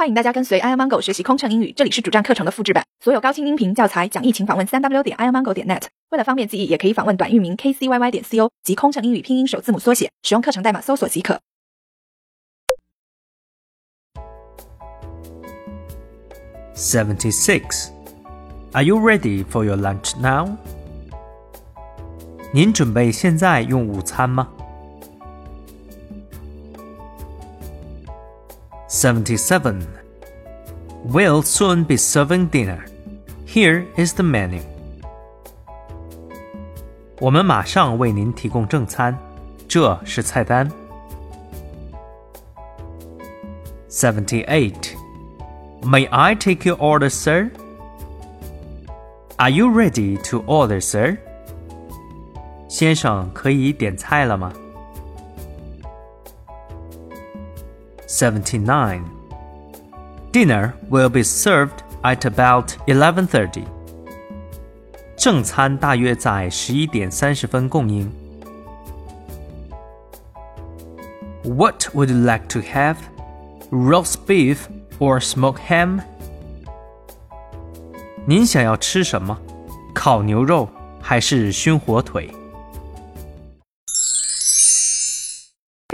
欢迎大家跟随 i amango 学习空乘英语，这里是主站课程的复制版，所有高清音频教材讲义，请访问三 w 点 i amango 点 net。为了方便记忆，也可以访问短域名 kcyy 点 co 及空乘英语拼音首字母缩写，使用课程代码搜索即可。Seventy six. Are you ready for your lunch now? 您准备现在用午餐吗 ？77. We'll soon be serving dinner. Here is the menu. 我们马上为您提供正餐，这是菜单。78. May I take your order, sir? Are you ready to order, sir? 先生，可以点菜了吗 ？79. Dinner will be served at about 11:30. 正餐大约在十一点三十分供应。What would you like to have? Roast beef or smoked ham? 您想要吃什么？烤牛肉还是熏火腿？